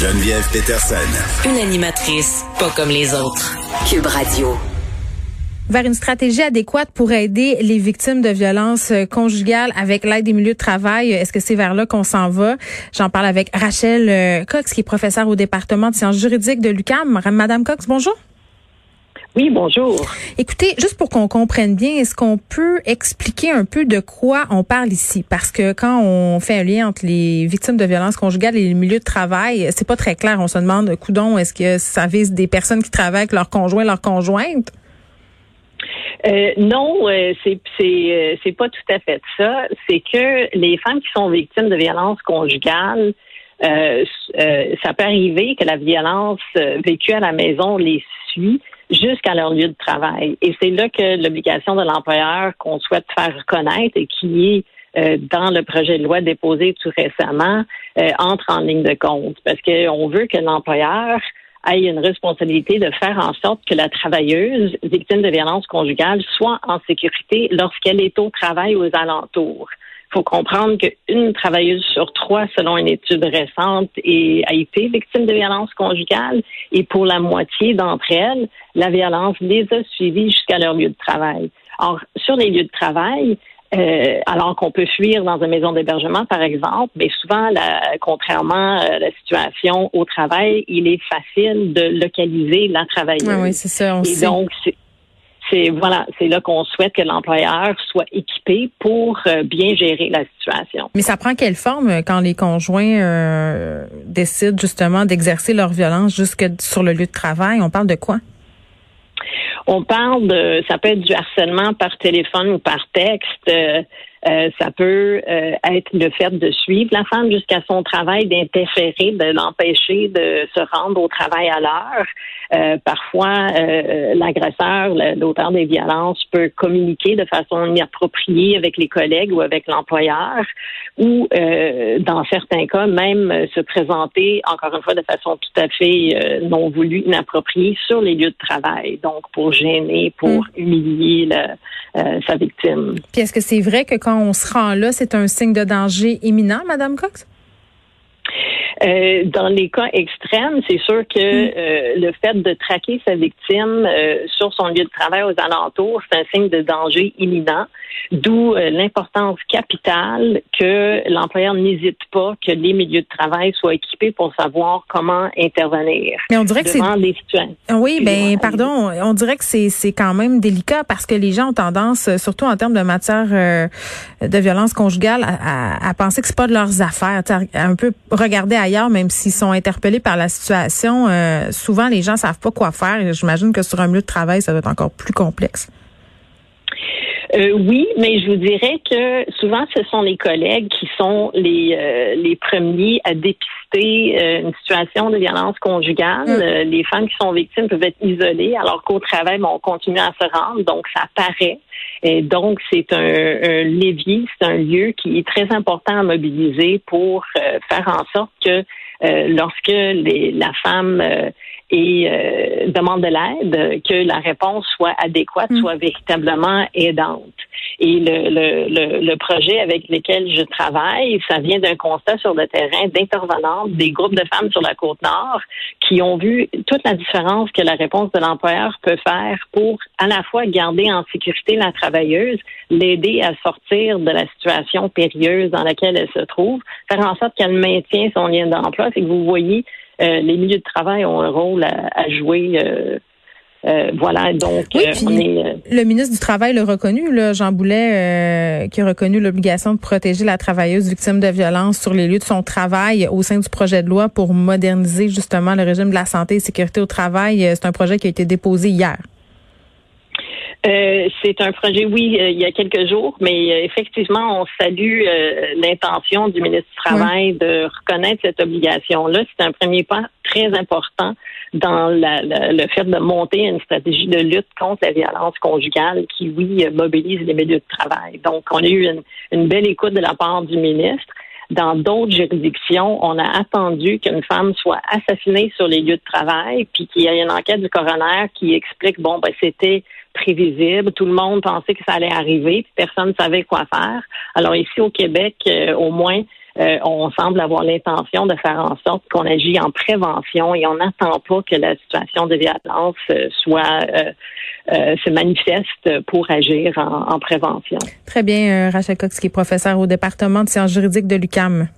Geneviève Peterson. Une animatrice pas comme les autres. Cube Radio. Vers une stratégie adéquate pour aider les victimes de violences euh, conjugales avec l'aide des milieux de travail. Est-ce que c'est vers là qu'on s'en va? J'en parle avec Rachel euh, Cox, qui est professeure au département de sciences juridiques de l'UQAM. Madame Cox, bonjour. Oui, bonjour. Écoutez, juste pour qu'on comprenne bien, est-ce qu'on peut expliquer un peu de quoi on parle ici? Parce que quand on fait un lien entre les victimes de violences conjugales et les milieux de travail, c'est pas très clair. On se demande, coudon, est-ce que ça vise des personnes qui travaillent avec leur conjoint, leur conjointe? Euh, non, euh, c'est c'est euh, c'est pas tout à fait ça. C'est que les femmes qui sont victimes de violences conjugales, ça peut arriver que la violence vécue à la maison les suit jusqu'à leur lieu de travail. Et c'est là que l'obligation de l'employeur qu'on souhaite faire reconnaître et qui est euh, dans le projet de loi déposé tout récemment euh, entre en ligne de compte parce qu'on veut que l'employeur ait une responsabilité de faire en sorte que la travailleuse victime de violence conjugale soit en sécurité lorsqu'elle est au travail aux alentours. Il faut comprendre qu'une travailleuse sur trois, selon une étude récente, a été victime de violence conjugale et pour la moitié d'entre elles, la violence les a suivies jusqu'à leur lieu de travail. Or, sur les lieux de travail, euh, alors qu'on peut fuir dans une maison d'hébergement, par exemple, mais souvent, contrairement à la situation au travail, il est facile de localiser la travailleuse. Ah oui, c'est ça. On Et donc, c'est voilà, c'est là qu'on souhaite que l'employeur soit équipé pour euh, bien gérer la situation. Mais ça prend quelle forme euh, quand les conjoints euh, décident justement d'exercer leur violence jusque sur le lieu de travail? On parle de quoi? On parle de, ça peut être du harcèlement par téléphone ou par texte. Euh, ça peut euh, être le fait de suivre la femme jusqu'à son travail, d'interférer, de l'empêcher de se rendre au travail à l'heure. Euh, parfois, l'agresseur, l'auteur des violences peut communiquer de façon inappropriée avec les collègues ou avec l'employeur, ou dans certains cas même se présenter, encore une fois, de façon tout à fait non voulue, inappropriée sur les lieux de travail, donc pour gêner, pour hmm. humilier sa victime. Puis est-ce que c'est vrai que quand on se rend là, c'est un signe de danger imminent, Madame Cox? Euh, dans les cas extrêmes, c'est sûr que mm. euh, le fait de traquer sa victime euh, sur son lieu de travail aux alentours, c'est un signe de danger imminent, d'où l'importance capitale que l'employeur n'hésite pas que les milieux de travail soient équipés pour savoir comment intervenir. Mais on dirait que c'est Oui, ben pardon, on dirait que c'est c'est quand même délicat parce que les gens ont tendance, surtout en termes de matière de violence conjugale, à, à, penser que c'est pas de leurs affaires, à un peu regarder à même s'ils sont interpellés par la situation, euh, souvent les gens savent pas quoi faire. J'imagine que sur un milieu de travail, ça doit être encore plus complexe. Euh, oui, mais je vous dirais que souvent ce sont les collègues qui sont les euh, les premiers à dépister une situation de violence conjugale. Mm. les femmes qui sont victimes peuvent être isolées, alors qu'au travail, on continue à se rendre, donc ça paraît. Et donc, c'est un, un levier, c'est un lieu qui est très important à mobiliser pour euh, faire en sorte que euh, lorsque les, la femme euh, et demande de l'aide, que la réponse soit adéquate, mm. soit véritablement aidante. Et le, le, le, projet avec lequel je travaille, ça vient d'un constat sur le terrain d'intervenantes des groupes de femmes sur la côte nord qui ont vu toute la différence que la réponse de l'employeur peut faire pour à la fois garder en sécurité la travailleuse, l'aider à sortir de la situation périlleuse dans laquelle elle se trouve, faire en sorte qu'elle maintient son lien d'emploi. C'est que vous voyez, euh, les milieux de travail ont un rôle à, jouer. Euh, euh, voilà, donc oui, le ministre du Travail l'a reconnu, là, Jean Boulet, qui a reconnu l'obligation de protéger la travailleuse victime de violence sur les lieux de son travail au sein du projet de loi pour moderniser justement le régime de la santé et sécurité au travail. C'est un projet qui a été déposé hier. Euh, c'est un projet, oui, euh, il y a quelques jours, mais euh, effectivement, on salue l'intention du ministre du Travail de reconnaître cette obligation-là. C'est un premier pas très important dans le fait de monter une stratégie de lutte contre la violence conjugale qui, oui, mobilise les milieux de travail. Donc, on a eu une, une belle écoute de la part du ministre. Dans d'autres juridictions, on a attendu qu'une femme soit assassinée sur les lieux de travail, puis qu'il y ait une enquête du coroner qui explique, bon, ben, c'était prévisible. Tout le monde pensait que ça allait arriver, puis personne ne savait quoi faire. Alors ici au Québec, euh, au moins, on semble avoir l'intention de faire en sorte qu'on agit en prévention et on n'attend pas que la situation de violence soit se manifeste pour agir en, en prévention. Très bien, Rachel Cox, qui est professeur au département de sciences juridiques de l'UCAM.